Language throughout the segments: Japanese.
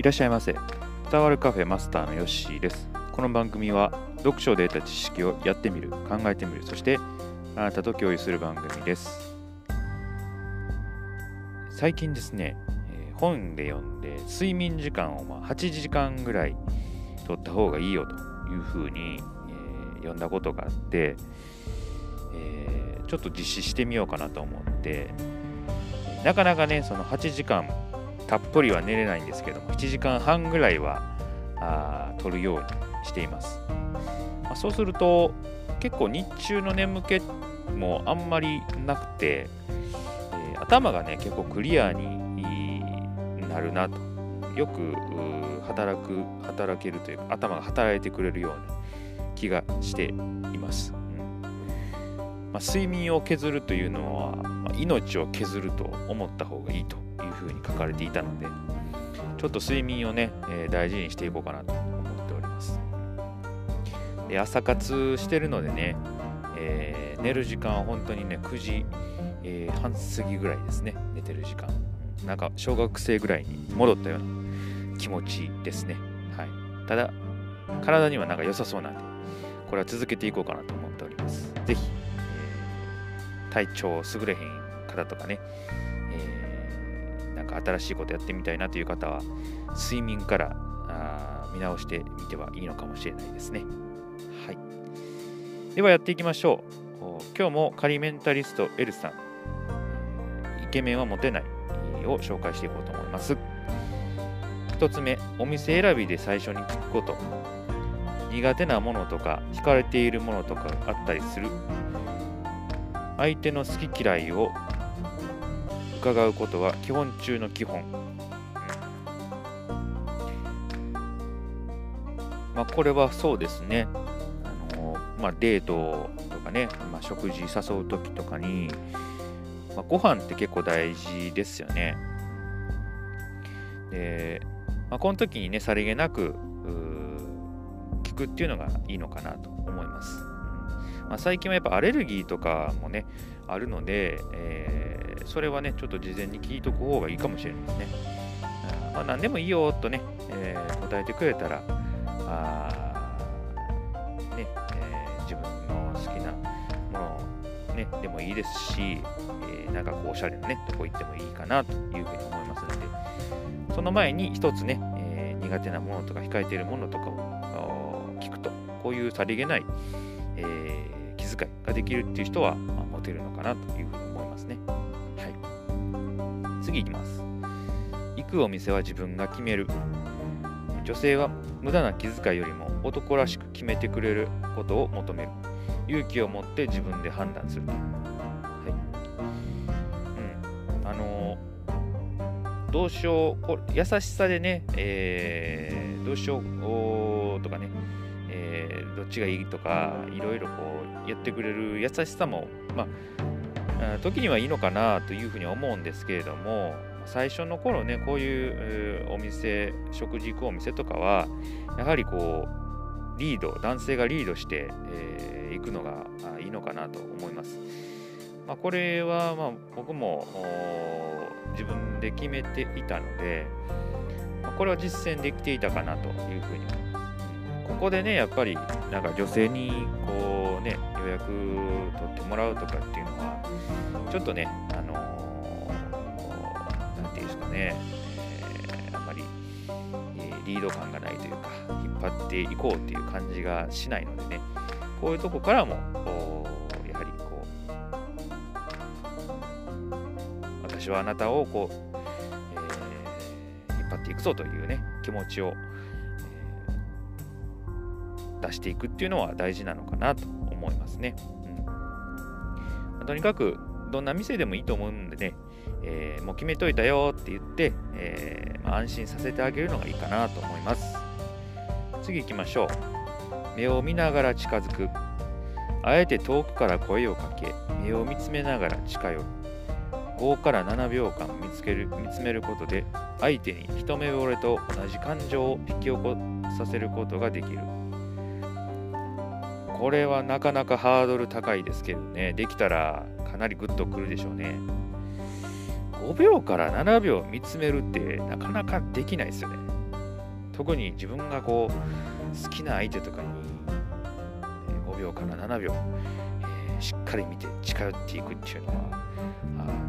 いらっしゃいませ。伝わるカフェマスターのヨッシーです。この番組は読書で得た知識をやってみる考えてみる。そしてあなたと共有する番組です。最近ですね、え本で読んで睡眠時間をまあ8時間ぐらい取った方がいいよというふうに、え読んだことがあって、えちょっと実施してみようかなと思ってなかなかねその8時間たっぷりは寝れないんですけども7時間半ぐらいはあ取るようにしています、まあそうすると結構日中の眠気もあんまりなくて、えー頭がね結構クリアになるなと。よく働く働けるというか頭が働いてくれるような気がしています、うん。まあ、睡眠を削るというのは、まあ命を削ると思った方がいいとふうに書かれていたのでちょっと睡眠をね、えー大事にしていこうかなと思っております。で朝活してるのでね、えー寝る時間は本当にね9時、えー半過ぎぐらいですね寝てる時間。なんか小学生ぐらいに戻ったような気持ちですね。はい。ただ体にはなんか良さそうなんでこれは続けていこうかなと思っております。ぜひ、え体調優れへん方とかね、えーか新しいことやってみたいなという方は睡眠からあ見直してみてはいいのかもしれないですね。はい。ではやっていきましょう。今日もカリメンタリストエルさん。イケメンはモテないを紹介していこうと思います。一つ目お店選びで最初に聞くこと。苦手なものとか惹かれているものとかあったりする。相手の好き嫌いを伺うことは基本中の基本、うん。まあ、これはそうですね。あの、まあ、デートとかね、まあ、食事誘う時とかに、まあ、ご飯って結構大事ですよね。で、まあ、この時にねさりげなく聞くっていうのがいいのかなと思います、うん。まあ、最近はやっぱアレルギーとかもねあるので、えーそれはねちょっと事前に聞いとく方がいいかもしれないですね、あまあ、何でもいいよとね、えー答えてくれたらあねえー自分の好きなもの、ね、でもいいですし、えーなんかこうおしゃれなねとこ行ってもいいかなというふうに思いますのでその前に一つね、えー苦手なものとか控えているものとかを聞くとこういうさりげない、えー気遣いができるっていう人は、まあ、モテるのかなというふうに思いますね。次いきます。行くお店は自分が決める。女性は無駄な気遣いよりも男らしく決めてくれることを求める。勇気を持って自分で判断する。はい。うん。あのーどうしよう、こ優しさでね、えーどうしようとかね、えーどっちがいいとか、いろいろこうやってくれる優しさも、まあ、時にはいいのかなというふうに思うんですけれども、最初の頃ね、こういうお店、食事行くお店とかは、やはりこう、リード、男性がリードして、えー行くのがいいのかなと思います。まあ、これはまあ僕も自分で決めていたので、まあこれは実践できていたかなというふうに思います。ここでね、やっぱりなんか女性にこうね、予約取ってもらうとかっていうのは、ちょっとね、あのーなんていうんですかね、えーあんまり、えーリード感がないというか、引っ張っていこうっていう感じがしないのでね、こういうとこからも、やはりこう、私はあなたをこう、え引っ張っていくぞというね、気持ちを、えー出していくっていうのは大事なのかなと思いますね。とにかく、どんな店でもいいと思うんでね、えーもう決めといたよって言って、えーまあ安心させてあげるのがいいかなと思います。次行きましょう。目を見ながら近づく。あえて遠くから声をかけ、目を見つめながら近寄る。5から7秒間見つける見つめることで、相手に一目惚れと同じ感情を引き起こさせることができる。これはなかなかハードル高いですけどね、できたらかなりグッとくるでしょうね。5秒から7秒見つめるってなかなかできないですよね。特に自分がこう好きな相手とかに5秒から7秒、え、しっかり見て近寄っていくっていうのは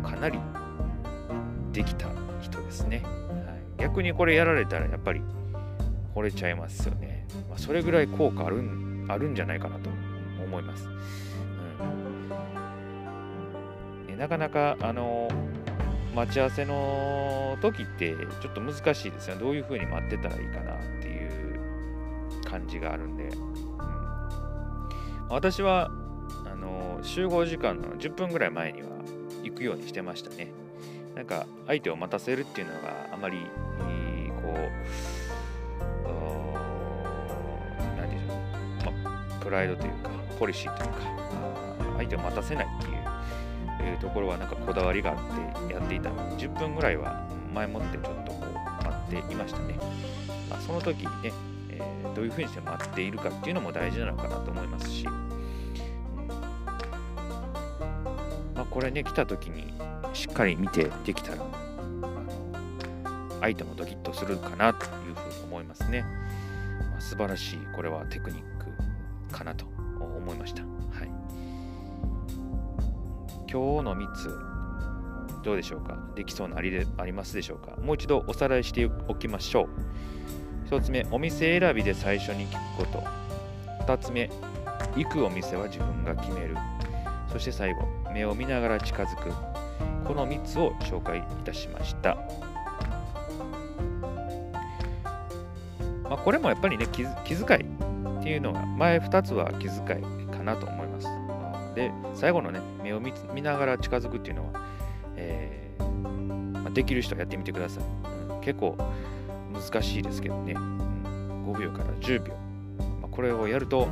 あかなりできた人ですね、はい、逆にこれやられたらやっぱり惚れちゃいますよね、ま、それぐらい効果あるんあるんじゃないかなと思います、うん、なかなかあの待ち合わせの時ってちょっと難しいですよね。どういう風に待ってたらいいかなっていう感じがあるんで、うん、私はあの集合時間の10分ぐらい前には行くようにしてましたね。なんか相手を待たせるっていうのがあまり、こうライドというかポリシーというか相手を待たせないっていういうところはなんかこだわりがあってやっていた。ので10分ぐらいは前もってちょっとこう待っていましたね、まあ、その時にね、えー、どういうふうにして待っているかっていうのも大事なのかなと思いますし、うん。まあ、これね来た時にしっかり見てできたら相手もドキッとするかなというふうに思いますね、まあ、素晴らしいこれはテクニック。かなと思いました。はい。今日の3つどうでしょうか？できそうなありでありますでしょうか？もう一度おさらいしておきましょう。1つ目お店選びで最初に聞くこと。2つ目行くお店は自分が決める。そして最後目を見ながら近づく。この3つを紹介いたしました、まあ、これもやっぱりね気気遣いっていうのが前2つは気遣いかなと思います。で最後のね目を見ながら近づくっていうのは、えーまあ、できる人はやってみてください、結構難しいですけどね、うん、5秒から10秒、まあ、これをやると、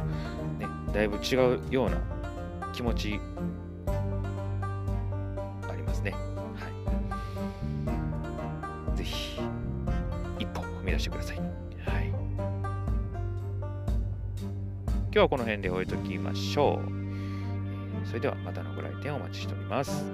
ね、だいぶ違うような気持ちありますね。はい。ぜひ一歩踏み出してください。今日はこの辺で終えときましょうそれではまたのご来店お待ちしております。